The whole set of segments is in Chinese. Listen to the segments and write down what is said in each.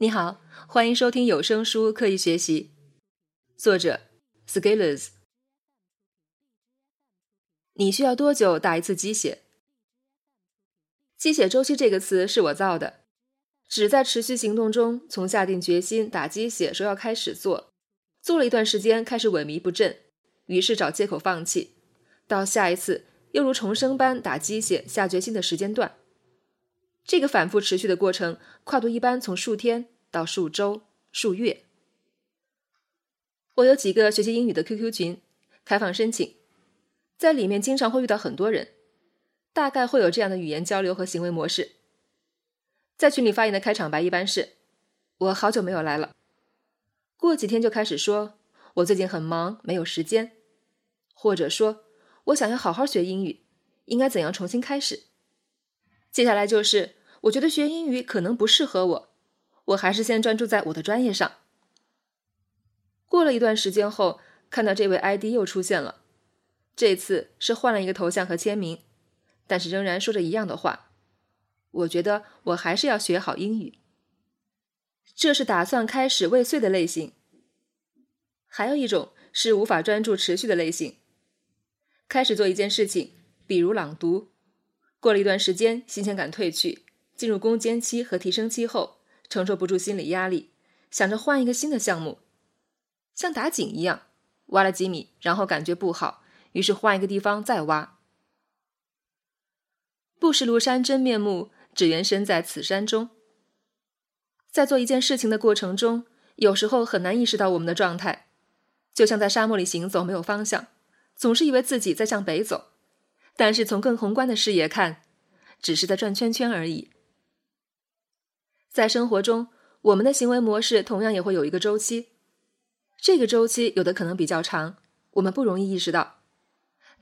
你好，欢迎收听有声书《刻意学习》，作者 Scalers。你需要多久打一次鸡血？鸡血周期这个词是我造的，指在持续行动中，从下定决心打鸡血说要开始做，做了一段时间开始萎靡不振，于是找借口放弃，到下一次又如重生般打鸡血下决心的时间段。这个反复持续的过程，跨度一般从数天到数周、数月。我有几个学习英语的 QQ 群，开放申请，在里面经常会遇到很多人，大概会有这样的语言交流和行为模式。在群里发言的开场白一般是：“我好久没有来了。”过几天就开始说：“我最近很忙，没有时间。”或者说：“我想要好好学英语，应该怎样重新开始？”接下来就是。我觉得学英语可能不适合我，我还是先专注在我的专业上。过了一段时间后，看到这位 ID 又出现了，这次是换了一个头像和签名，但是仍然说着一样的话。我觉得我还是要学好英语。这是打算开始未遂的类型。还有一种是无法专注持续的类型。开始做一件事情，比如朗读，过了一段时间，新鲜感褪去。进入攻坚期和提升期后，承受不住心理压力，想着换一个新的项目，像打井一样，挖了几米，然后感觉不好，于是换一个地方再挖。不识庐山真面目，只缘身在此山中。在做一件事情的过程中，有时候很难意识到我们的状态，就像在沙漠里行走，没有方向，总是以为自己在向北走，但是从更宏观的视野看，只是在转圈圈而已。在生活中，我们的行为模式同样也会有一个周期。这个周期有的可能比较长，我们不容易意识到，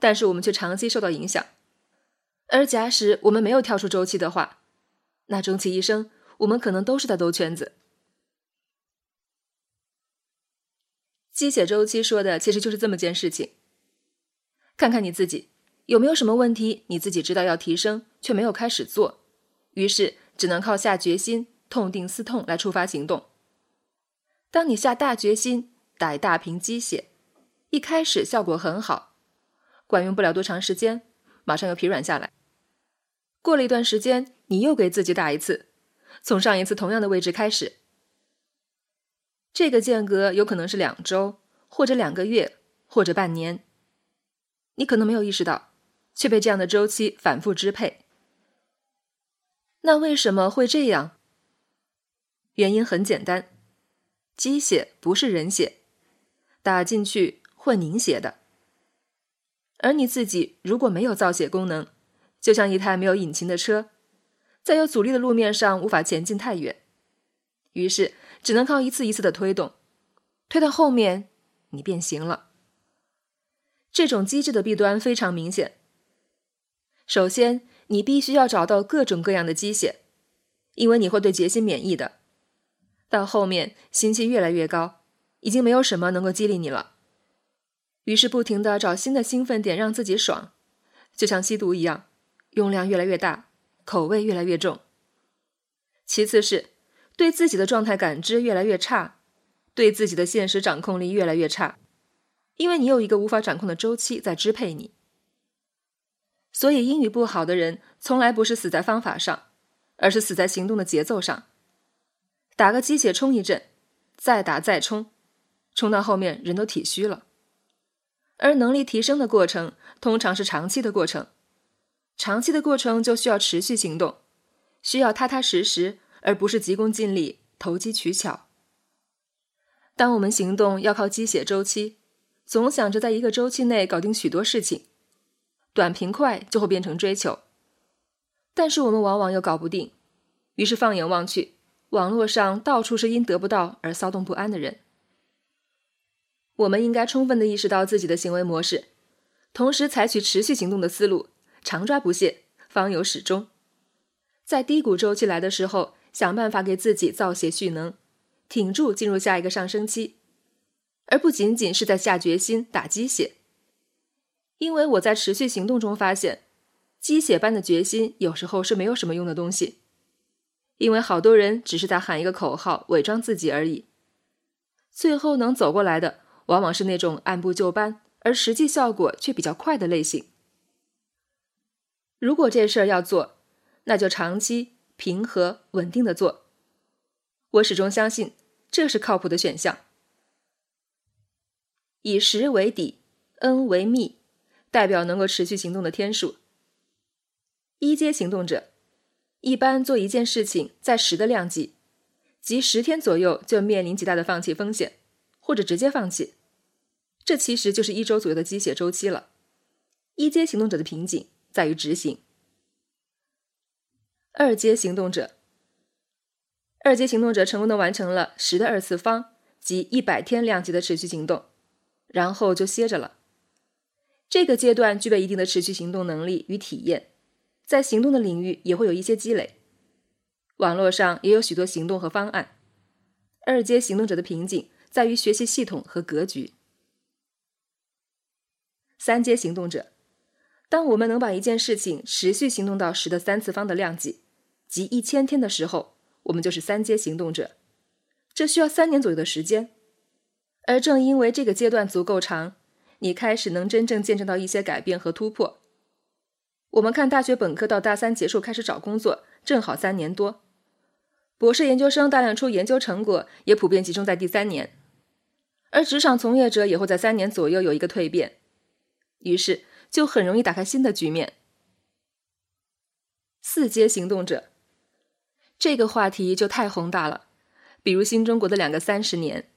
但是我们却长期受到影响。而假使我们没有跳出周期的话，那终其一生，我们可能都是在兜圈子。鸡血周期说的其实就是这么件事情。看看你自己有没有什么问题，你自己知道要提升，却没有开始做，于是只能靠下决心。痛定思痛来触发行动。当你下大决心打一大瓶鸡血，一开始效果很好，管用不了多长时间，马上又疲软下来。过了一段时间，你又给自己打一次，从上一次同样的位置开始。这个间隔有可能是两周，或者两个月，或者半年。你可能没有意识到，却被这样的周期反复支配。那为什么会这样？原因很简单，鸡血不是人血，打进去会凝血的。而你自己如果没有造血功能，就像一台没有引擎的车，在有阻力的路面上无法前进太远，于是只能靠一次一次的推动，推到后面你变形了。这种机制的弊端非常明显。首先，你必须要找到各种各样的鸡血，因为你会对结心免疫的。到后面，心气越来越高，已经没有什么能够激励你了。于是不停的找新的兴奋点让自己爽，就像吸毒一样，用量越来越大，口味越来越重。其次是对自己的状态感知越来越差，对自己的现实掌控力越来越差，因为你有一个无法掌控的周期在支配你。所以英语不好的人，从来不是死在方法上，而是死在行动的节奏上。打个鸡血冲一阵，再打再冲，冲到后面人都体虚了。而能力提升的过程通常是长期的过程，长期的过程就需要持续行动，需要踏踏实实，而不是急功近利、投机取巧。当我们行动要靠鸡血周期，总想着在一个周期内搞定许多事情，短平快就会变成追求，但是我们往往又搞不定，于是放眼望去。网络上到处是因得不到而骚动不安的人。我们应该充分的意识到自己的行为模式，同时采取持续行动的思路，常抓不懈，方有始终。在低谷周期来的时候，想办法给自己造血蓄能，挺住进入下一个上升期，而不仅仅是在下决心打鸡血。因为我在持续行动中发现，鸡血般的决心有时候是没有什么用的东西。因为好多人只是在喊一个口号，伪装自己而已。最后能走过来的，往往是那种按部就班，而实际效果却比较快的类型。如果这事儿要做，那就长期、平和、稳定的做。我始终相信，这是靠谱的选项。以十为底，N 为幂，代表能够持续行动的天数。一阶行动者，一般做一件事情在十的量级，即十天左右就面临极大的放弃风险，或者直接放弃。这其实就是一周左右的鸡血周期了。一阶行动者的瓶颈在于执行。二阶行动者，二阶行动者成功的完成了十的二次方，即一百天量级的持续行动，然后就歇着了。这个阶段具备一定的持续行动能力与体验。在行动的领域也会有一些积累，网络上也有许多行动和方案。二阶行动者的瓶颈在于学习系统和格局。三阶行动者，当我们能把一件事情持续行动到十的三次方的量级，即一千天的时候，我们就是三阶行动者。这需要三年左右的时间，而正因为这个阶段足够长，你开始能真正见证到一些改变和突破。我们看大学本科到大三结束开始找工作，正好三年多；博士研究生大量出研究成果，也普遍集中在第三年。而职场从业者也会在三年左右有一个蜕变，于是就很容易打开新的局面。四阶行动者，这个话题就太宏大了，比如新中国的两个三十年。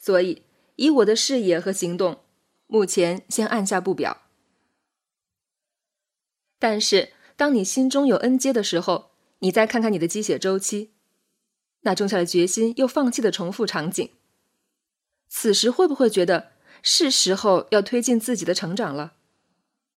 所以，以我的视野和行动，目前先按下不表。但是，当你心中有恩阶的时候，你再看看你的积血周期，那种下了决心又放弃的重复场景，此时会不会觉得是时候要推进自己的成长了？